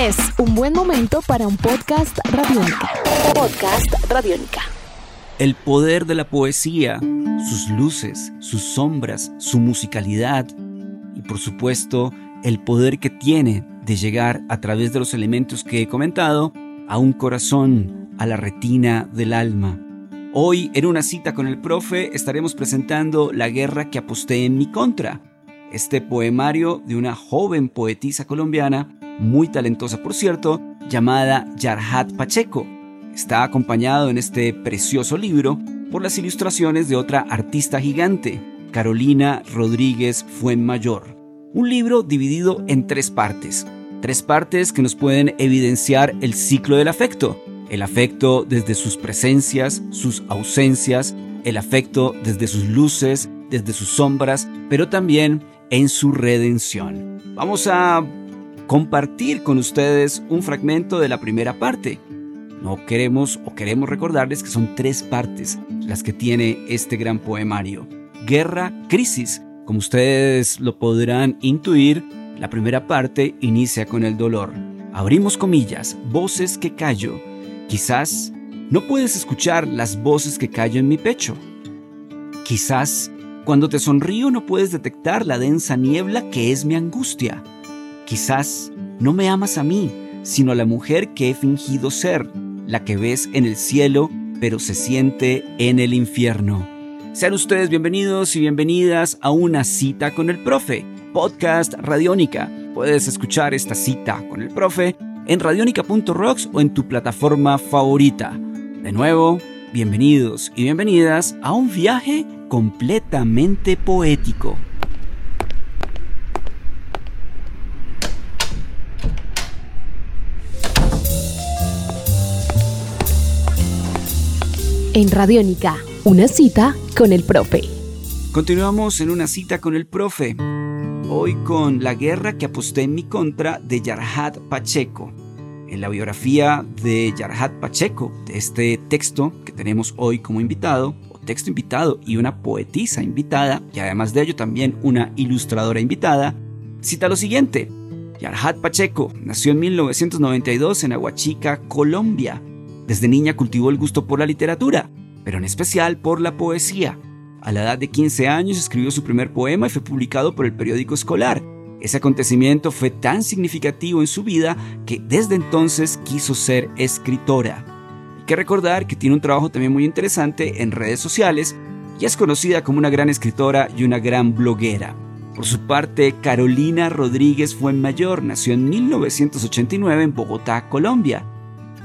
Es un buen momento para un podcast radiónica. Podcast radiónica. El poder de la poesía, sus luces, sus sombras, su musicalidad y por supuesto el poder que tiene de llegar a través de los elementos que he comentado a un corazón, a la retina del alma. Hoy, en una cita con el profe, estaremos presentando La guerra que aposté en mi contra, este poemario de una joven poetisa colombiana muy talentosa por cierto, llamada Yarhat Pacheco. Está acompañado en este precioso libro por las ilustraciones de otra artista gigante, Carolina Rodríguez Fuenmayor. Un libro dividido en tres partes. Tres partes que nos pueden evidenciar el ciclo del afecto. El afecto desde sus presencias, sus ausencias, el afecto desde sus luces, desde sus sombras, pero también en su redención. Vamos a compartir con ustedes un fragmento de la primera parte. No queremos o queremos recordarles que son tres partes las que tiene este gran poemario. Guerra, crisis. Como ustedes lo podrán intuir, la primera parte inicia con el dolor. Abrimos comillas, voces que callo. Quizás no puedes escuchar las voces que callo en mi pecho. Quizás cuando te sonrío no puedes detectar la densa niebla que es mi angustia. Quizás no me amas a mí, sino a la mujer que he fingido ser, la que ves en el cielo, pero se siente en el infierno. Sean ustedes bienvenidos y bienvenidas a una cita con el profe, podcast Radiónica. Puedes escuchar esta cita con el profe en radionica.rocks o en tu plataforma favorita. De nuevo, bienvenidos y bienvenidas a un viaje completamente poético. En Radiónica, una cita con el profe. Continuamos en una cita con el profe. Hoy con La guerra que aposté en mi contra de Yarhat Pacheco. En la biografía de Yarhat Pacheco, de este texto que tenemos hoy como invitado, o texto invitado y una poetisa invitada, y además de ello también una ilustradora invitada, cita lo siguiente. Yarhat Pacheco nació en 1992 en Aguachica, Colombia desde niña cultivó el gusto por la literatura, pero en especial por la poesía. A la edad de 15 años escribió su primer poema y fue publicado por el periódico escolar. Ese acontecimiento fue tan significativo en su vida que desde entonces quiso ser escritora. Hay que recordar que tiene un trabajo también muy interesante en redes sociales y es conocida como una gran escritora y una gran bloguera. Por su parte, Carolina Rodríguez Fuenmayor nació en 1989 en Bogotá, Colombia.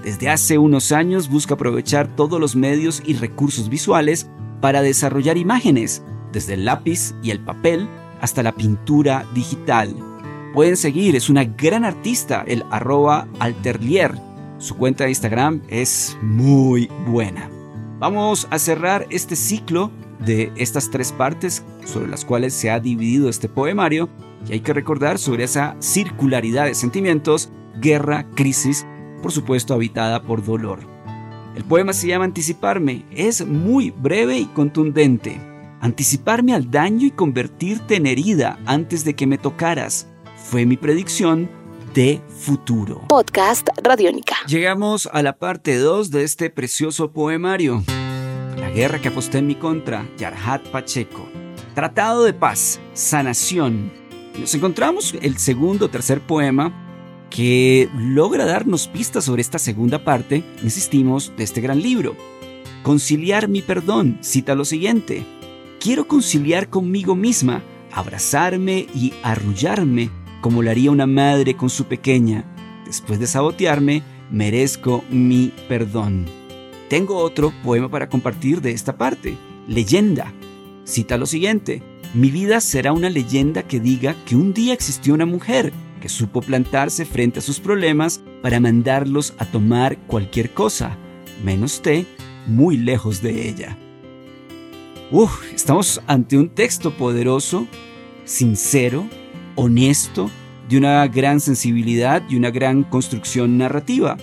Desde hace unos años busca aprovechar todos los medios y recursos visuales para desarrollar imágenes, desde el lápiz y el papel hasta la pintura digital. Pueden seguir, es una gran artista, el arroba alterlier. Su cuenta de Instagram es muy buena. Vamos a cerrar este ciclo de estas tres partes sobre las cuales se ha dividido este poemario y hay que recordar sobre esa circularidad de sentimientos, guerra, crisis por supuesto habitada por dolor. El poema se llama Anticiparme, es muy breve y contundente. Anticiparme al daño y convertirte en herida antes de que me tocaras fue mi predicción de futuro. Podcast Radiónica. Llegamos a la parte 2 de este precioso poemario. La guerra que aposté en mi contra, Yarhat Pacheco. Tratado de paz, sanación. Nos encontramos el segundo o tercer poema que logra darnos pistas sobre esta segunda parte, insistimos, de este gran libro. Conciliar mi perdón, cita lo siguiente. Quiero conciliar conmigo misma, abrazarme y arrullarme como lo haría una madre con su pequeña. Después de sabotearme, merezco mi perdón. Tengo otro poema para compartir de esta parte, Leyenda. Cita lo siguiente. Mi vida será una leyenda que diga que un día existió una mujer que supo plantarse frente a sus problemas para mandarlos a tomar cualquier cosa, menos té, muy lejos de ella. Uf, estamos ante un texto poderoso, sincero, honesto, de una gran sensibilidad y una gran construcción narrativa.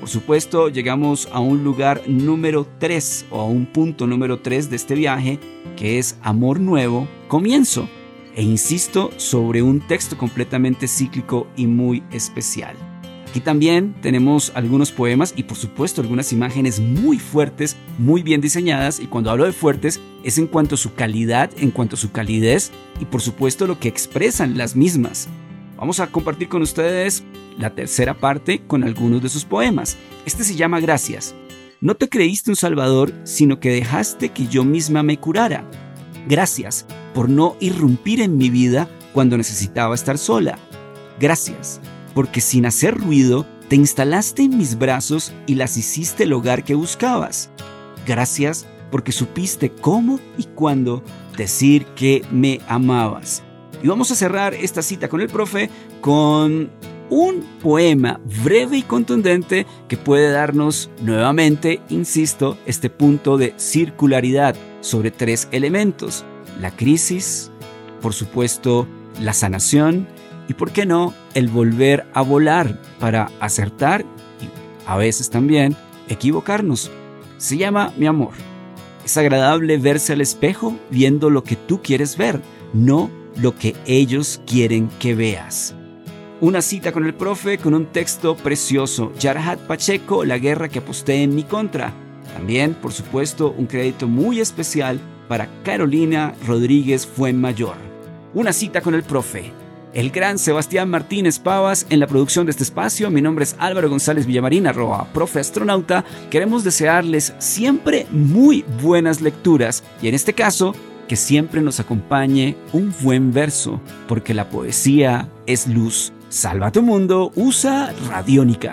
Por supuesto, llegamos a un lugar número 3 o a un punto número 3 de este viaje, que es Amor Nuevo, Comienzo e insisto sobre un texto completamente cíclico y muy especial. Aquí también tenemos algunos poemas y por supuesto algunas imágenes muy fuertes, muy bien diseñadas y cuando hablo de fuertes es en cuanto a su calidad, en cuanto a su calidez y por supuesto lo que expresan las mismas. Vamos a compartir con ustedes la tercera parte con algunos de sus poemas. Este se llama Gracias. No te creíste un salvador, sino que dejaste que yo misma me curara. Gracias por no irrumpir en mi vida cuando necesitaba estar sola. Gracias porque sin hacer ruido te instalaste en mis brazos y las hiciste el hogar que buscabas. Gracias porque supiste cómo y cuándo decir que me amabas. Y vamos a cerrar esta cita con el profe con un poema breve y contundente que puede darnos nuevamente, insisto, este punto de circularidad sobre tres elementos. La crisis, por supuesto, la sanación y, ¿por qué no?, el volver a volar para acertar y a veces también equivocarnos. Se llama mi amor. Es agradable verse al espejo viendo lo que tú quieres ver, no lo que ellos quieren que veas. Una cita con el profe con un texto precioso. Yarhat Pacheco, La guerra que aposté en mi contra. También, por supuesto, un crédito muy especial para Carolina Rodríguez Fuenmayor. Una cita con el profe el gran Sebastián Martínez Pavas en la producción de este espacio. Mi nombre es Álvaro González Villamarín, arroba profe astronauta. Queremos desearles siempre muy buenas lecturas y en este caso que siempre nos acompañe un buen verso, porque la poesía es luz. Salva tu mundo, usa Radiónica.